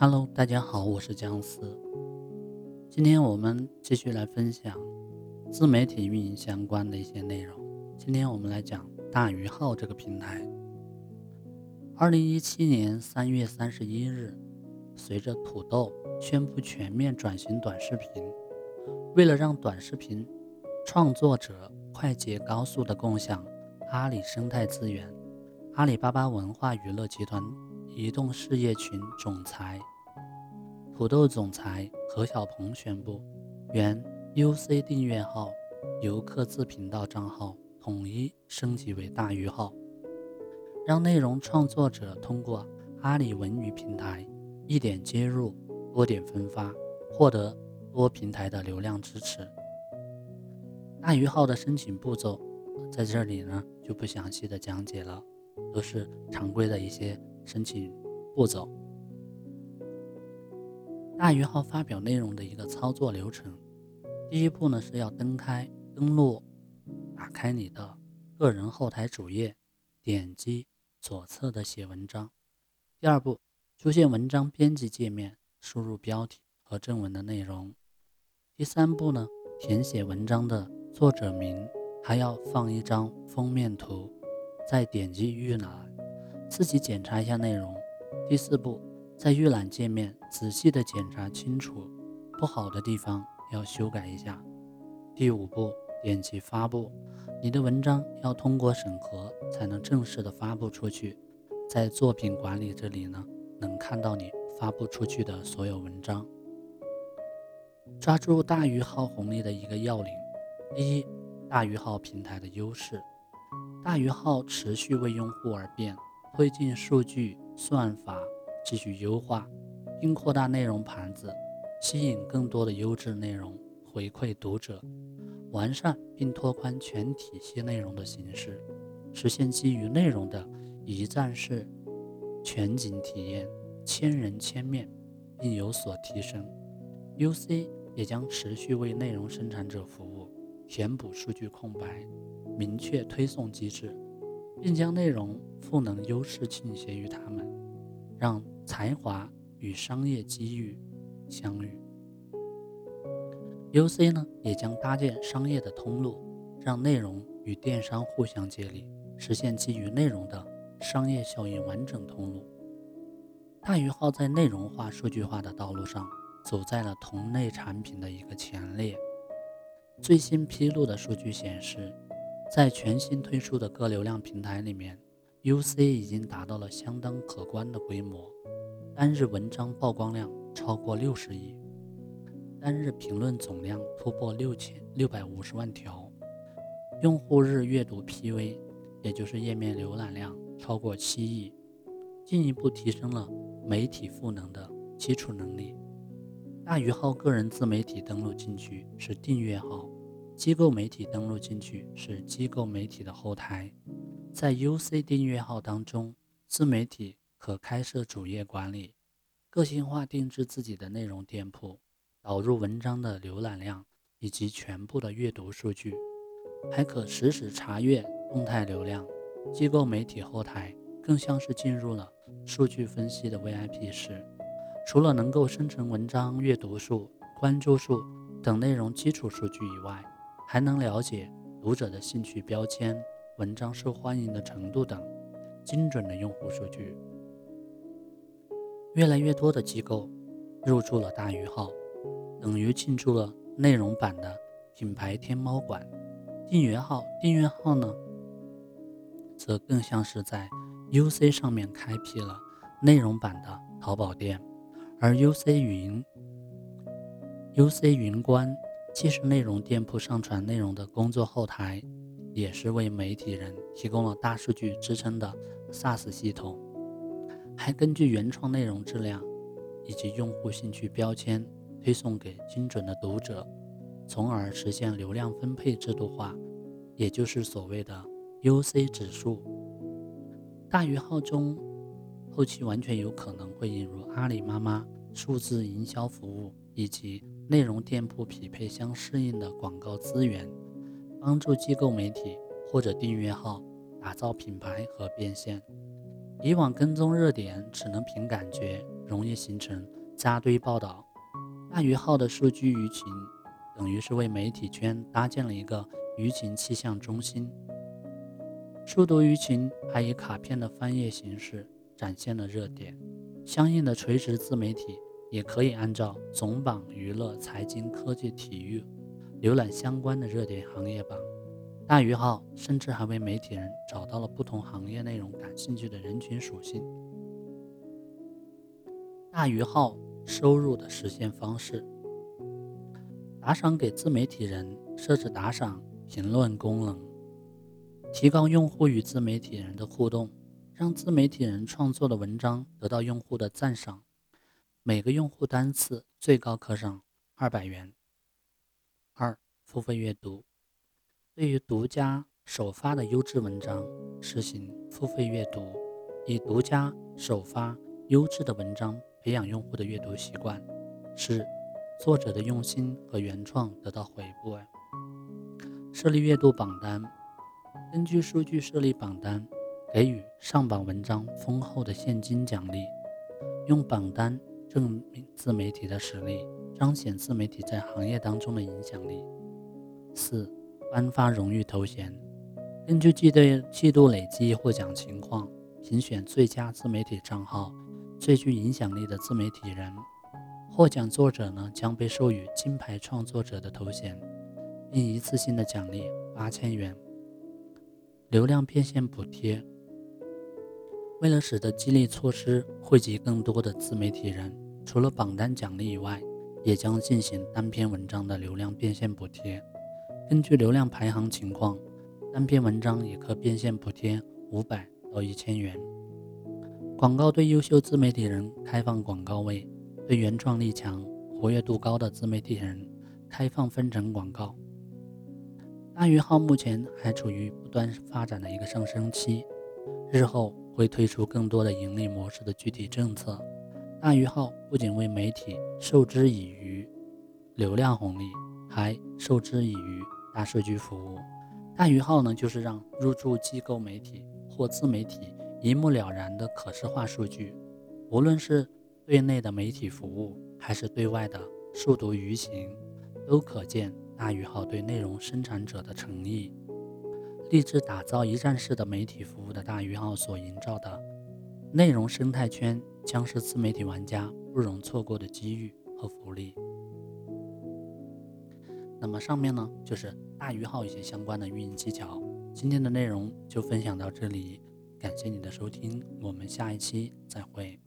Hello，大家好，我是姜思。今天我们继续来分享自媒体运营相关的一些内容。今天我们来讲大鱼号这个平台。二零一七年三月三十一日，随着土豆宣布全面转型短视频，为了让短视频创作者快捷高速的共享阿里生态资源，阿里巴巴文化娱乐集团。移动事业群总裁、土豆总裁何小鹏宣布，原 UC 订阅号、游客自频道账号统一升级为大鱼号，让内容创作者通过阿里文娱平台一点接入、多点分发，获得多平台的流量支持。大鱼号的申请步骤在这里呢就不详细的讲解了，都是常规的一些。申请步骤：大鱼号发表内容的一个操作流程。第一步呢是要登开登录，打开你的个人后台主页，点击左侧的写文章。第二步，出现文章编辑界面，输入标题和正文的内容。第三步呢，填写文章的作者名，还要放一张封面图，再点击预览。自己检查一下内容。第四步，在预览界面仔细的检查清楚，不好的地方要修改一下。第五步，点击发布，你的文章要通过审核才能正式的发布出去。在作品管理这里呢，能看到你发布出去的所有文章。抓住大鱼号红利的一个要领：一，大鱼号平台的优势，大鱼号持续为用户而变。推进数据算法继续优化，并扩大内容盘子，吸引更多的优质内容回馈读者，完善并拓宽全体系内容的形式，实现基于内容的一站式全景体验，千人千面，并有所提升。UC 也将持续为内容生产者服务，填补数据空白，明确推送机制。并将内容赋能优势倾斜于他们，让才华与商业机遇相遇。UC 呢，也将搭建商业的通路，让内容与电商互相接力，实现基于内容的商业效应完整通路。大鱼号在内容化、数据化的道路上，走在了同类产品的一个前列。最新披露的数据显示。在全新推出的各流量平台里面，UC 已经达到了相当可观的规模，单日文章曝光量超过六十亿，单日评论总量突破六千六百五十万条，用户日阅读 PV，也就是页面浏览量超过七亿，进一步提升了媒体赋能的基础能力。大鱼号个人自媒体登录进去是订阅号。机构媒体登录进去是机构媒体的后台，在 UC 订阅号当中，自媒体可开设主页管理，个性化定制自己的内容店铺，导入文章的浏览量以及全部的阅读数据，还可实时查阅动态流量。机构媒体后台更像是进入了数据分析的 VIP 室，除了能够生成文章阅读数、关注数等内容基础数据以外，还能了解读者的兴趣标签、文章受欢迎的程度等精准的用户数据。越来越多的机构入驻了大鱼号，等于进驻了内容版的品牌天猫馆。订阅号，订阅号呢，则更像是在 UC 上面开辟了内容版的淘宝店，而 UC 云、UC 云观。既是内容店铺上传内容的工作后台，也是为媒体人提供了大数据支撑的 SaaS 系统，还根据原创内容质量以及用户兴趣标签推送给精准的读者，从而实现流量分配制度化，也就是所谓的 UC 指数。大鱼号中后期完全有可能会引入阿里妈妈数字营销服务以及。内容店铺匹配相适应的广告资源，帮助机构媒体或者订阅号打造品牌和变现。以往跟踪热点只能凭感觉，容易形成扎堆报道。大鱼号的数据舆情等于是为媒体圈搭建了一个舆情气象中心。数读舆情还以卡片的翻页形式展现了热点，相应的垂直自媒体也可以按照总榜、娱乐、财经、科技、体育浏览相关的热点行业榜。大鱼号甚至还为媒体人找到了不同行业内容感兴趣的人群属性。大鱼号。收入的实现方式：打赏给自媒体人，设置打赏评论功能，提高用户与自媒体人的互动，让自媒体人创作的文章得到用户的赞赏。每个用户单次最高可赏二百元。二、付费阅读，对于独家首发的优质文章实行付费阅读，以独家首发优质的文章。培养用户的阅读习惯，使作者的用心和原创得到回报。设立阅读榜单，根据数据设立榜单，给予上榜文章丰厚的现金奖励。用榜单证明自媒体的实力，彰显自媒体在行业当中的影响力。四、颁发荣誉头衔，根据季度季度累计获奖情况，评选最佳自媒体账号。最具影响力的自媒体人，获奖作者呢将被授予金牌创作者的头衔，并一次性的奖励八千元。流量变现补贴，为了使得激励措施惠及更多的自媒体人，除了榜单奖励以外，也将进行单篇文章的流量变现补贴。根据流量排行情况，单篇文章也可变现补贴五百到一千元。广告对优秀自媒体人开放广告位，对原创力强、活跃度高的自媒体人开放分成广告。大鱼号目前还处于不断发展的一个上升期，日后会推出更多的盈利模式的具体政策。大鱼号不仅为媒体授之以渔流量红利，还授之以渔大数据服务。大鱼号呢，就是让入驻机构媒体或自媒体。一目了然的可视化数据，无论是对内的媒体服务，还是对外的数读舆情，都可见大鱼号对内容生产者的诚意。立志打造一站式的媒体服务的大鱼号所营造的内容生态圈，将是自媒体玩家不容错过的机遇和福利。那么上面呢，就是大鱼号一些相关的运营技巧。今天的内容就分享到这里。感谢你的收听，我们下一期再会。